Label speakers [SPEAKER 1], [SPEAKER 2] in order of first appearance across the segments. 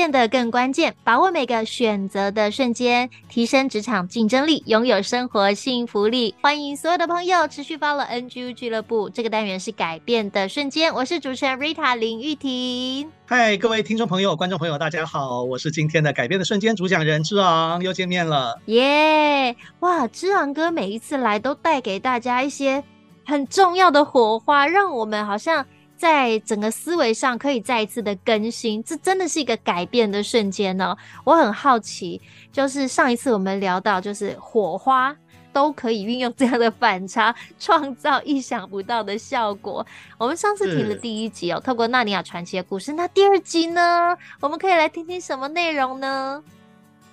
[SPEAKER 1] 变得更关键，把握每个选择的瞬间，提升职场竞争力，拥有生活幸福力。欢迎所有的朋友持续 follow NGU 俱乐部。这个单元是改变的瞬间，我是主持人 Rita 林玉婷。
[SPEAKER 2] 嗨，各位听众朋友、观众朋友，大家好，我是今天的改变的瞬间主讲人之昂，又见面了。
[SPEAKER 1] 耶、yeah！哇，之昂哥每一次来都带给大家一些很重要的火花，让我们好像。在整个思维上可以再一次的更新，这真的是一个改变的瞬间呢。我很好奇，就是上一次我们聊到，就是火花都可以运用这样的反差，创造意想不到的效果。我们上次听了第一集哦，透过《纳尼亚传奇》的故事，那第二集呢，我们可以来听听什么内容呢？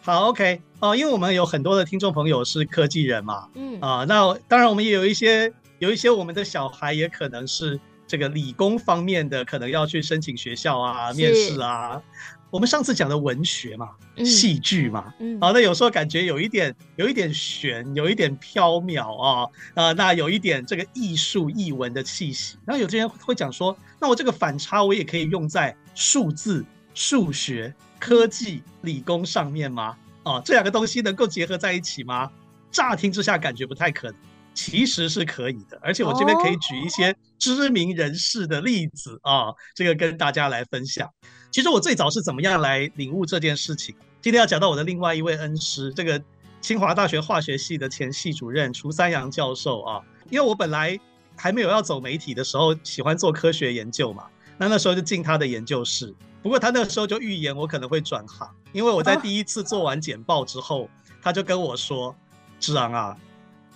[SPEAKER 2] 好，OK 哦，因为我们有很多的听众朋友是科技人嘛，嗯啊，那当然我们也有一些有一些我们的小孩也可能是。这个理工方面的可能要去申请学校啊，面试啊。我们上次讲的文学嘛，嗯、戏剧嘛，嗯，好，那有时候感觉有一点，有一点悬，有一点飘渺啊，啊、呃，那有一点这个艺术艺文的气息。然后有些人会讲说，那我这个反差我也可以用在数字、数学、科技、理工上面吗？啊，这两个东西能够结合在一起吗？乍听之下感觉不太可能。其实是可以的，而且我这边可以举一些知名人士的例子啊，这个跟大家来分享。其实我最早是怎么样来领悟这件事情？今天要讲到我的另外一位恩师，这个清华大学化学系的前系主任厨三阳教授啊。因为我本来还没有要走媒体的时候，喜欢做科学研究嘛，那那时候就进他的研究室。不过他那个时候就预言我可能会转行，因为我在第一次做完简报之后，他就跟我说：“志昂啊。”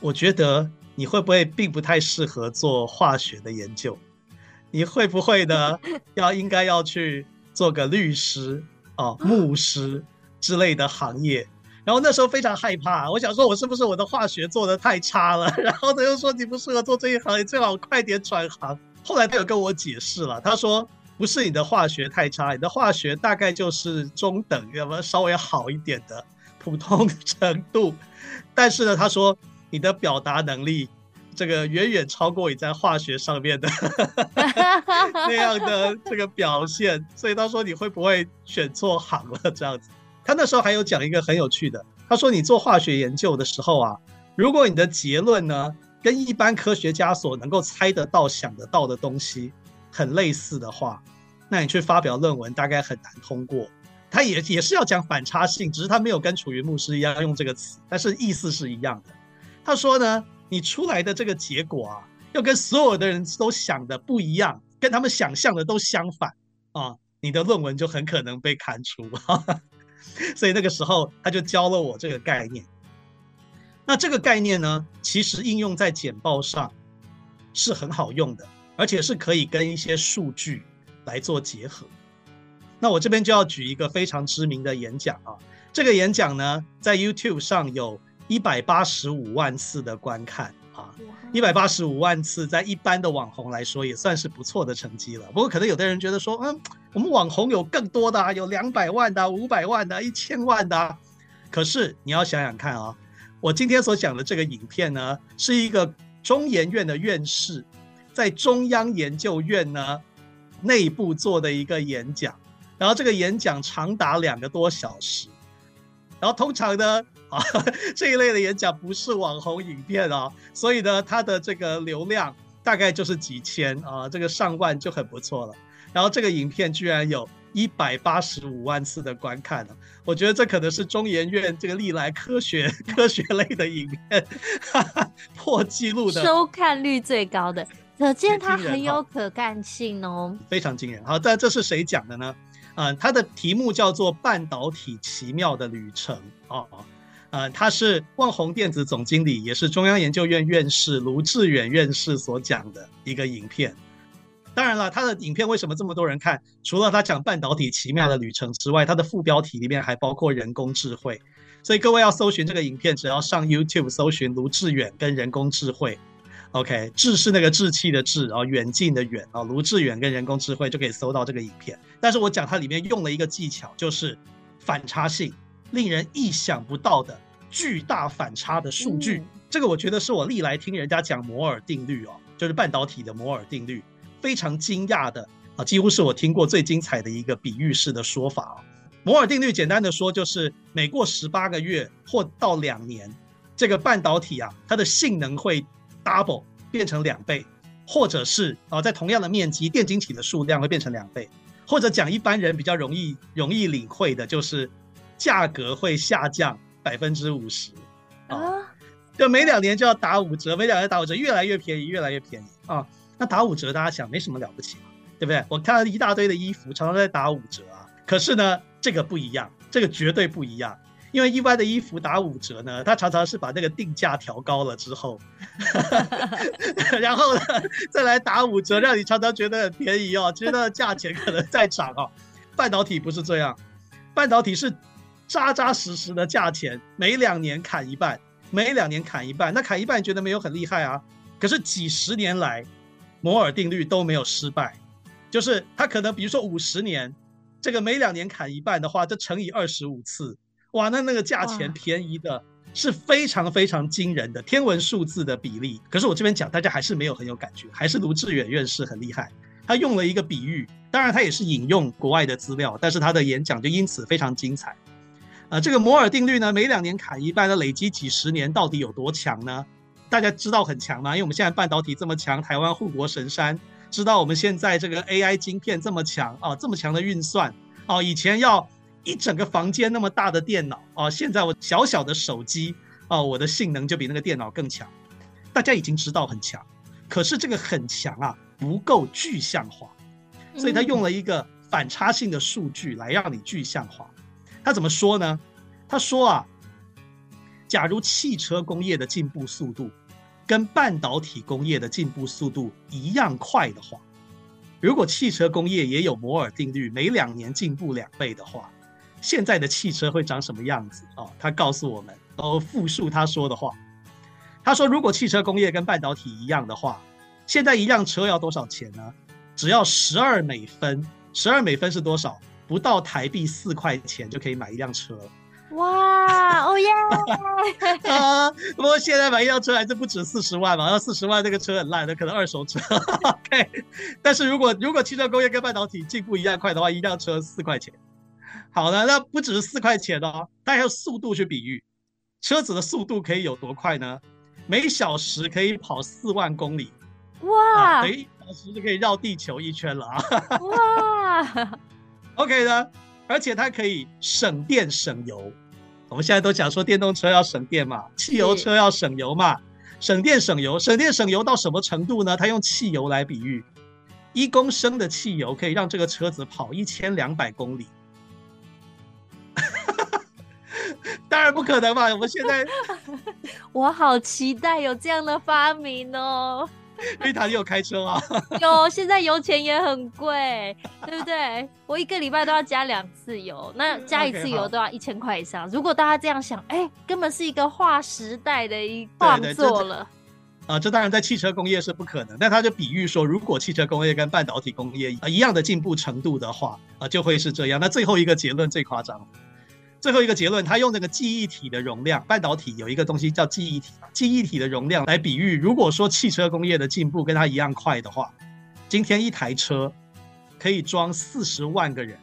[SPEAKER 2] 我觉得你会不会并不太适合做化学的研究？你会不会呢？要应该要去做个律师啊、牧师之类的行业。然后那时候非常害怕，我想说我是不是我的化学做的太差了？然后他又说你不适合做这一行，你最好快点转行。后来他有跟我解释了，他说不是你的化学太差，你的化学大概就是中等，要么稍微好一点的普通程度。但是呢，他说。你的表达能力，这个远远超过你在化学上面的 那样的这个表现，所以他说你会不会选错行了这样子？他那时候还有讲一个很有趣的，他说你做化学研究的时候啊，如果你的结论呢跟一般科学家所能够猜得到、想得到的东西很类似的话，那你去发表论文大概很难通过。他也也是要讲反差性，只是他没有跟楚云牧师一样用这个词，但是意思是一样的。他说呢，你出来的这个结果啊，要跟所有的人都想的不一样，跟他们想象的都相反啊，你的论文就很可能被砍除。所以那个时候他就教了我这个概念。那这个概念呢，其实应用在简报上是很好用的，而且是可以跟一些数据来做结合。那我这边就要举一个非常知名的演讲啊，这个演讲呢，在 YouTube 上有。一百八十五万次的观看啊，一百八十五万次，在一般的网红来说也算是不错的成绩了。不过可能有的人觉得说，嗯，我们网红有更多的啊，有两百万的、五百万的、一千万的。可是你要想想看啊，我今天所讲的这个影片呢，是一个中研院的院士在中央研究院呢内部做的一个演讲，然后这个演讲长达两个多小时，然后通常呢。啊，这一类的演讲不是网红影片啊，所以呢，它的这个流量大概就是几千啊，这个上万就很不错了。然后这个影片居然有一百八十五万次的观看了，我觉得这可能是中研院这个历来科学科学类的影片哈哈破纪录的
[SPEAKER 1] 收看率最高的，可见它很有可干性哦，
[SPEAKER 2] 非常惊人。好，但这是谁讲的呢？嗯，它的题目叫做《半导体奇妙的旅程》啊。呃，他是旺宏电子总经理，也是中央研究院院士卢志远院士所讲的一个影片。当然了，他的影片为什么这么多人看？除了他讲半导体奇妙的旅程之外，他的副标题里面还包括人工智慧。所以各位要搜寻这个影片，只要上 YouTube 搜寻卢志远跟人工智慧，OK，智是那个志气的志，然后远近的远啊，卢志远跟人工智慧就可以搜到这个影片。但是我讲它里面用了一个技巧，就是反差性，令人意想不到的巨大反差的数据。嗯、这个我觉得是我历来听人家讲摩尔定律哦，就是半导体的摩尔定律。非常惊讶的啊，几乎是我听过最精彩的一个比喻式的说法啊。摩尔定律简单的说，就是每过十八个月或到两年，这个半导体啊，它的性能会 double 变成两倍，或者是啊，在同样的面积，电晶体的数量会变成两倍，或者讲一般人比较容易容易领会的，就是价格会下降百分之五十啊，就每两年就要打五折，每两年打五折，越来越便宜，越来越便宜啊。那打五折，大家想没什么了不起嘛，对不对？我看到一大堆的衣服常常在打五折啊，可是呢，这个不一样，这个绝对不一样，因为一般的衣服打五折呢，它常常是把那个定价调高了之后 然后呢再来打五折，让你常常觉得很便宜哦，其实它的价钱可能在涨哦。半导体不是这样，半导体是扎扎实实的价钱，每两年砍一半，每两年砍一半，那砍一半觉得没有很厉害啊？可是几十年来。摩尔定律都没有失败，就是它可能比如说五十年，这个每两年砍一半的话，这乘以二十五次，哇，那那个价钱便宜的是非常非常惊人的天文数字的比例。可是我这边讲，大家还是没有很有感觉，还是卢志远院士很厉害，他用了一个比喻，当然他也是引用国外的资料，但是他的演讲就因此非常精彩。呃，这个摩尔定律呢，每两年砍一半，那累积几十年到底有多强呢？大家知道很强吗？因为我们现在半导体这么强，台湾护国神山，知道我们现在这个 AI 晶片这么强啊，这么强的运算啊，以前要一整个房间那么大的电脑啊，现在我小小的手机啊，我的性能就比那个电脑更强。大家已经知道很强，可是这个很强啊不够具象化，所以他用了一个反差性的数据来让你具象化。他怎么说呢？他说啊，假如汽车工业的进步速度，跟半导体工业的进步速度一样快的话，如果汽车工业也有摩尔定律，每两年进步两倍的话，现在的汽车会长什么样子啊？他告诉我们，哦复述他说的话。他说，如果汽车工业跟半导体一样的话，现在一辆车要多少钱呢？只要十二美分，十二美分是多少？不到台币四块钱就可以买一辆车。
[SPEAKER 1] 哇，哦耶！
[SPEAKER 2] 啊，不过现在买一辆车还是不止四十万嘛，要四十万这个车很烂的，可能二手车。OK，但是如果如果汽车工业跟半导体进步一样快的话，一辆车四块钱。好的，那不只是四块钱哦，它还有速度去比喻，车子的速度可以有多快呢？每小时可以跑四万公里。
[SPEAKER 1] 哇！
[SPEAKER 2] 每小时就可以绕地球一圈了啊！
[SPEAKER 1] 哇
[SPEAKER 2] ！OK 的。而且它可以省电省油，我们现在都讲说电动车要省电嘛，汽油车要省油嘛，省电省油，省电省油到什么程度呢？它用汽油来比喻，一公升的汽油可以让这个车子跑一千两百公里。当然不可能嘛，我们现在，
[SPEAKER 1] 我好期待有这样的发明哦。
[SPEAKER 2] 瑞塔，你有开车吗？
[SPEAKER 1] 有，现在油钱也很贵，对不对？我一个礼拜都要加两次油，那加一次油都要一千块以上。Okay, 如果大家这样想，哎，根本是一个划时代的一创作了。
[SPEAKER 2] 啊，这当然在汽车工业是不可能，但他就比喻说，如果汽车工业跟半导体工业啊一样的进步程度的话，啊，就会是这样。那最后一个结论最夸张。最后一个结论，他用那个记忆体的容量，半导体有一个东西叫记忆体，记忆体的容量来比喻，如果说汽车工业的进步跟它一样快的话，今天一台车可以装四十万个人。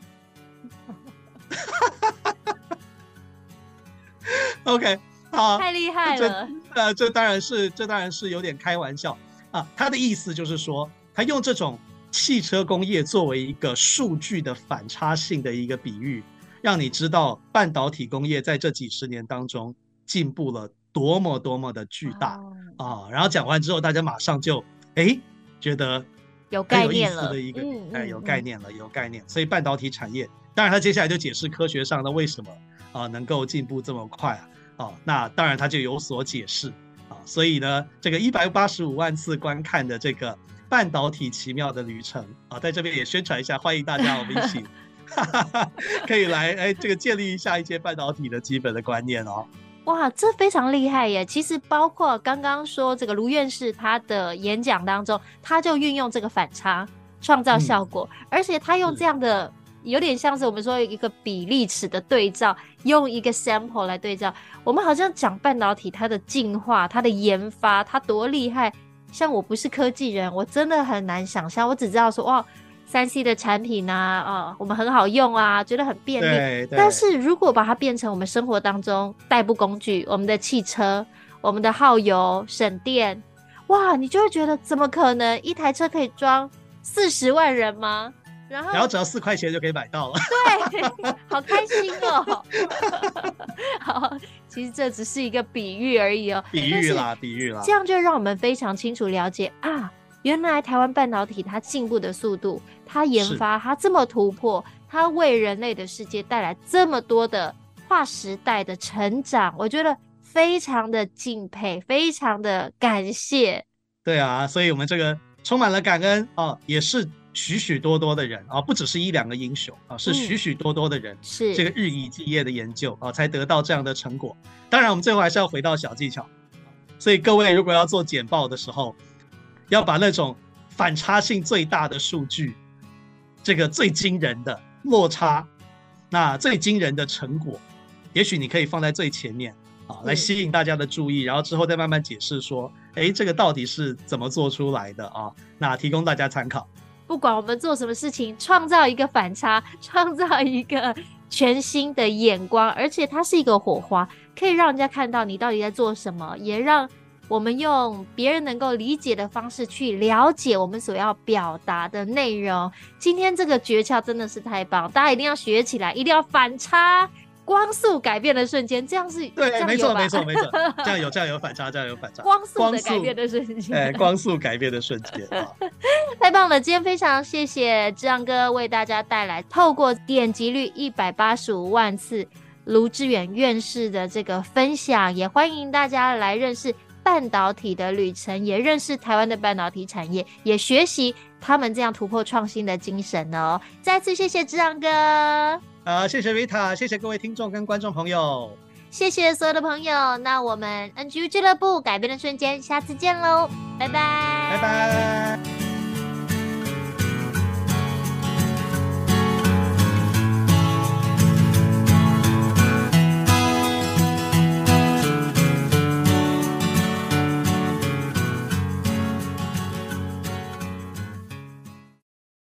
[SPEAKER 2] OK，好，
[SPEAKER 1] 太厉害了。
[SPEAKER 2] 呃，这当然是，这当然是有点开玩笑啊。他的意思就是说，他用这种汽车工业作为一个数据的反差性的一个比喻。让你知道半导体工业在这几十年当中进步了多么多么的巨大啊！然后讲完之后，大家马上就哎觉得
[SPEAKER 1] 有概念了，
[SPEAKER 2] 的一个哎有概念了，有概念。所以半导体产业，当然他接下来就解释科学上的为什么啊能够进步这么快啊啊！那当然他就有所解释啊。所以呢，这个一百八十五万次观看的这个半导体奇妙的旅程啊，在这边也宣传一下，欢迎大家我们一起 可以来哎，这个建立一下一些半导体的基本的观念哦。
[SPEAKER 1] 哇，这非常厉害耶！其实包括刚刚说这个卢院士他的演讲当中，他就运用这个反差创造效果，嗯、而且他用这样的有点像是我们说一个比例尺的对照，用一个 sample 来对照，我们好像讲半导体它的进化、它的研发，它多厉害。像我不是科技人，我真的很难想象。我只知道说，哇，三 C 的产品啊，啊，我们很好用啊，觉得很便利。但是如果把它变成我们生活当中代步工具，我们的汽车，我们的耗油省电，哇，你就会觉得怎么可能一台车可以装四十万人吗？然后，
[SPEAKER 2] 然后只要四块钱就可以买到了。
[SPEAKER 1] 对，好开心哦。好，其实这只是一个比喻而已哦。
[SPEAKER 2] 比喻啦，比喻啦。
[SPEAKER 1] 这样就让我们非常清楚了解啊，原来台湾半导体它进步的速度，它研发它这么突破，它为人类的世界带来这么多的划时代的成长，我觉得非常的敬佩，非常的感谢。
[SPEAKER 2] 对啊，所以我们这个充满了感恩哦，也是。许许多多的人啊，不只是一两个英雄啊，是许许多多的人，是这个日以继夜的研究啊，才得到这样的成果。当然，我们最后还是要回到小技巧。所以各位如果要做简报的时候，要把那种反差性最大的数据，这个最惊人的落差，那最惊人的成果，也许你可以放在最前面啊，来吸引大家的注意，然后之后再慢慢解释说，哎，这个到底是怎么做出来的啊？那提供大家参考。
[SPEAKER 1] 不管我们做什么事情，创造一个反差，创造一个全新的眼光，而且它是一个火花，可以让人家看到你到底在做什么，也让我们用别人能够理解的方式去了解我们所要表达的内容。今天这个诀窍真的是太棒，大家一定要学起来，一定要反差。光速改变的瞬间，这样是
[SPEAKER 2] 对，没错，没错，没错，这样有，这样有反差，这样有反差。
[SPEAKER 1] 光速的改变的瞬间，
[SPEAKER 2] 哎，光速改变的瞬间，
[SPEAKER 1] 太棒了！今天非常谢谢志昂哥为大家带来透过点击率一百八十五万次卢志远院士的这个分享，也欢迎大家来认识半导体的旅程，也认识台湾的半导体产业，也学习他们这样突破创新的精神哦。再次谢谢志昂哥。
[SPEAKER 2] 啊，谢谢 Rita，谢谢各位听众跟观众朋友，
[SPEAKER 1] 谢谢所有的朋友。那我们 NGU 俱乐部改变的瞬间，下次见喽，拜拜，
[SPEAKER 2] 拜拜。